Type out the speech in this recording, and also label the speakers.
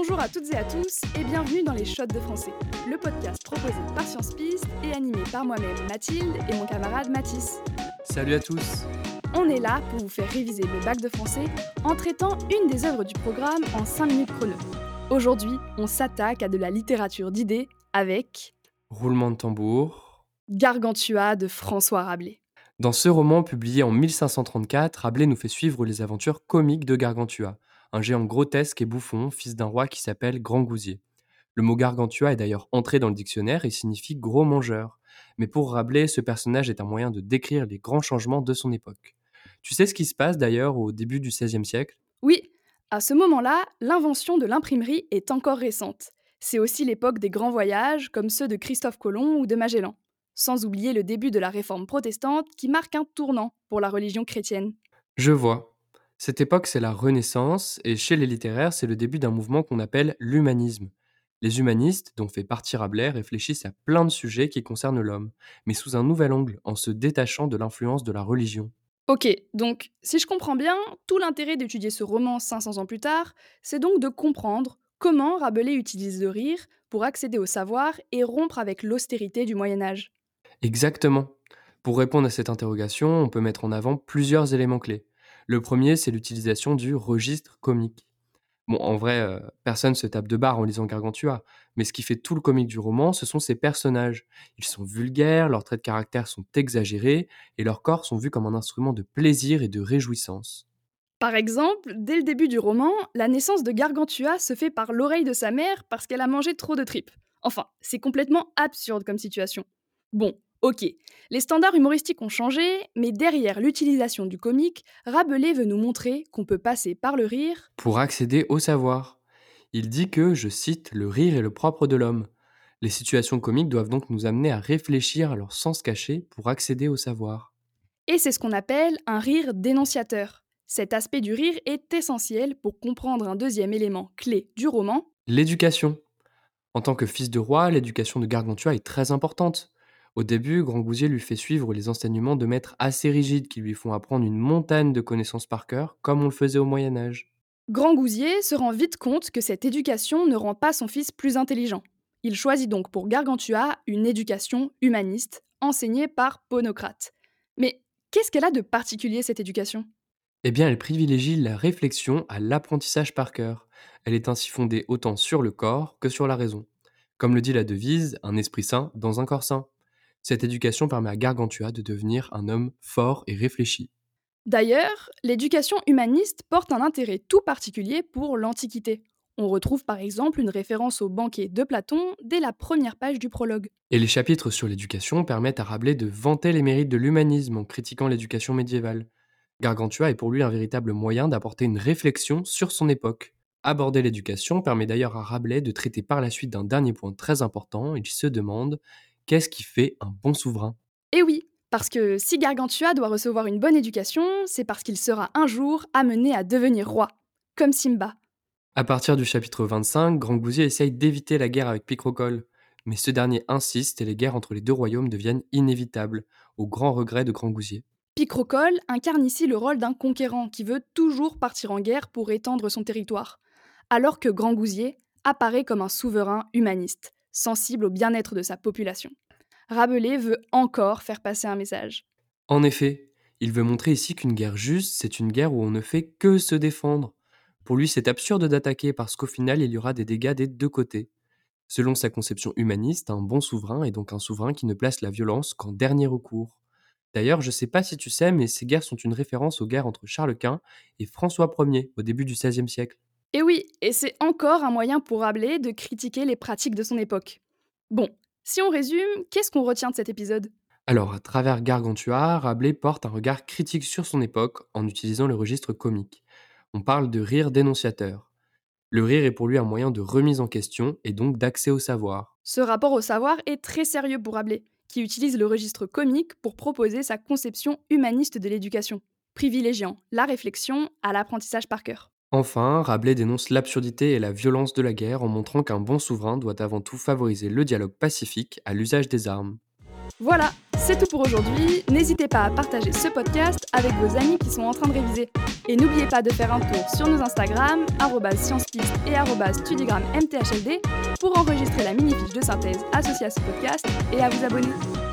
Speaker 1: Bonjour à toutes et à tous et bienvenue dans les Shots de français, le podcast proposé par Science Piste et animé par moi-même Mathilde et mon camarade Mathis.
Speaker 2: Salut à tous
Speaker 1: On est là pour vous faire réviser le bac de français en traitant une des œuvres du programme en 5 minutes chrono. Aujourd'hui, on s'attaque à de la littérature d'idées avec
Speaker 2: Roulement de tambour.
Speaker 1: Gargantua de François Rabelais.
Speaker 2: Dans ce roman publié en 1534, Rabelais nous fait suivre les aventures comiques de Gargantua, un géant grotesque et bouffon, fils d'un roi qui s'appelle Grand Gousier. Le mot Gargantua est d'ailleurs entré dans le dictionnaire et signifie gros mangeur. Mais pour Rabelais, ce personnage est un moyen de décrire les grands changements de son époque. Tu sais ce qui se passe d'ailleurs au début du XVIe siècle?
Speaker 1: Oui, à ce moment-là, l'invention de l'imprimerie est encore récente. C'est aussi l'époque des grands voyages, comme ceux de Christophe Colomb ou de Magellan. Sans oublier le début de la réforme protestante qui marque un tournant pour la religion chrétienne.
Speaker 2: Je vois. Cette époque, c'est la Renaissance, et chez les littéraires, c'est le début d'un mouvement qu'on appelle l'humanisme. Les humanistes, dont fait partie Rabelais, réfléchissent à plein de sujets qui concernent l'homme, mais sous un nouvel angle, en se détachant de l'influence de la religion.
Speaker 1: Ok, donc si je comprends bien, tout l'intérêt d'étudier ce roman 500 ans plus tard, c'est donc de comprendre comment Rabelais utilise le rire pour accéder au savoir et rompre avec l'austérité du Moyen Âge.
Speaker 2: Exactement. Pour répondre à cette interrogation, on peut mettre en avant plusieurs éléments clés. Le premier, c'est l'utilisation du registre comique. Bon, en vrai, euh, personne se tape de barre en lisant Gargantua, mais ce qui fait tout le comique du roman, ce sont ses personnages. Ils sont vulgaires, leurs traits de caractère sont exagérés, et leurs corps sont vus comme un instrument de plaisir et de réjouissance.
Speaker 1: Par exemple, dès le début du roman, la naissance de Gargantua se fait par l'oreille de sa mère parce qu'elle a mangé trop de tripes. Enfin, c'est complètement absurde comme situation. Bon, Ok, les standards humoristiques ont changé, mais derrière l'utilisation du comique, Rabelais veut nous montrer qu'on peut passer par le rire
Speaker 2: pour accéder au savoir. Il dit que, je cite, le rire est le propre de l'homme. Les situations comiques doivent donc nous amener à réfléchir à leur sens caché pour accéder au savoir.
Speaker 1: Et c'est ce qu'on appelle un rire dénonciateur. Cet aspect du rire est essentiel pour comprendre un deuxième élément clé du roman
Speaker 2: l'éducation. En tant que fils de roi, l'éducation de Gargantua est très importante. Au début, Grand Gousier lui fait suivre les enseignements de maîtres assez rigides qui lui font apprendre une montagne de connaissances par cœur, comme on le faisait au Moyen Âge.
Speaker 1: Grand Gousier se rend vite compte que cette éducation ne rend pas son fils plus intelligent. Il choisit donc pour Gargantua une éducation humaniste, enseignée par Ponocrate. Mais qu'est-ce qu'elle a de particulier cette éducation?
Speaker 2: Eh bien, elle privilégie la réflexion à l'apprentissage par cœur. Elle est ainsi fondée autant sur le corps que sur la raison. Comme le dit la devise, un esprit sain dans un corps sain. Cette éducation permet à Gargantua de devenir un homme fort et réfléchi.
Speaker 1: D'ailleurs, l'éducation humaniste porte un intérêt tout particulier pour l'Antiquité. On retrouve par exemple une référence au banquet de Platon dès la première page du prologue.
Speaker 2: Et les chapitres sur l'éducation permettent à Rabelais de vanter les mérites de l'humanisme en critiquant l'éducation médiévale. Gargantua est pour lui un véritable moyen d'apporter une réflexion sur son époque. Aborder l'éducation permet d'ailleurs à Rabelais de traiter par la suite d'un dernier point très important, il se demande Qu'est-ce qui fait un bon souverain?
Speaker 1: Eh oui, parce que si Gargantua doit recevoir une bonne éducation, c'est parce qu'il sera un jour amené à devenir roi, comme Simba.
Speaker 2: À partir du chapitre 25, Grand Gousier essaye d'éviter la guerre avec Picrocole, mais ce dernier insiste et les guerres entre les deux royaumes deviennent inévitables, au grand regret de Grand Gousier.
Speaker 1: Picrocole incarne ici le rôle d'un conquérant qui veut toujours partir en guerre pour étendre son territoire, alors que Grand Gousier apparaît comme un souverain humaniste sensible au bien-être de sa population. Rabelais veut encore faire passer un message.
Speaker 2: En effet, il veut montrer ici qu'une guerre juste, c'est une guerre où on ne fait que se défendre. Pour lui, c'est absurde d'attaquer parce qu'au final, il y aura des dégâts des deux côtés. Selon sa conception humaniste, un bon souverain est donc un souverain qui ne place la violence qu'en dernier recours. D'ailleurs, je ne sais pas si tu sais, mais ces guerres sont une référence aux guerres entre Charles Quint et François Ier au début du XVIe siècle.
Speaker 1: Et oui, et c'est encore un moyen pour Rabelais de critiquer les pratiques de son époque. Bon, si on résume, qu'est-ce qu'on retient de cet épisode?
Speaker 2: Alors, à travers Gargantua, Rabelais porte un regard critique sur son époque en utilisant le registre comique. On parle de rire dénonciateur. Le rire est pour lui un moyen de remise en question et donc d'accès au savoir.
Speaker 1: Ce rapport au savoir est très sérieux pour Rabelais, qui utilise le registre comique pour proposer sa conception humaniste de l'éducation, privilégiant la réflexion à l'apprentissage par cœur.
Speaker 2: Enfin, Rabelais dénonce l'absurdité et la violence de la guerre en montrant qu'un bon souverain doit avant tout favoriser le dialogue pacifique à l'usage des armes.
Speaker 1: Voilà, C'est tout pour aujourd'hui. N'hésitez pas à partager ce podcast avec vos amis qui sont en train de réviser. Et n'oubliez pas de faire un tour sur nos Instagram, sciencepiste et studigrammthld, pour enregistrer la mini-fiche de synthèse associée à ce podcast et à vous abonner.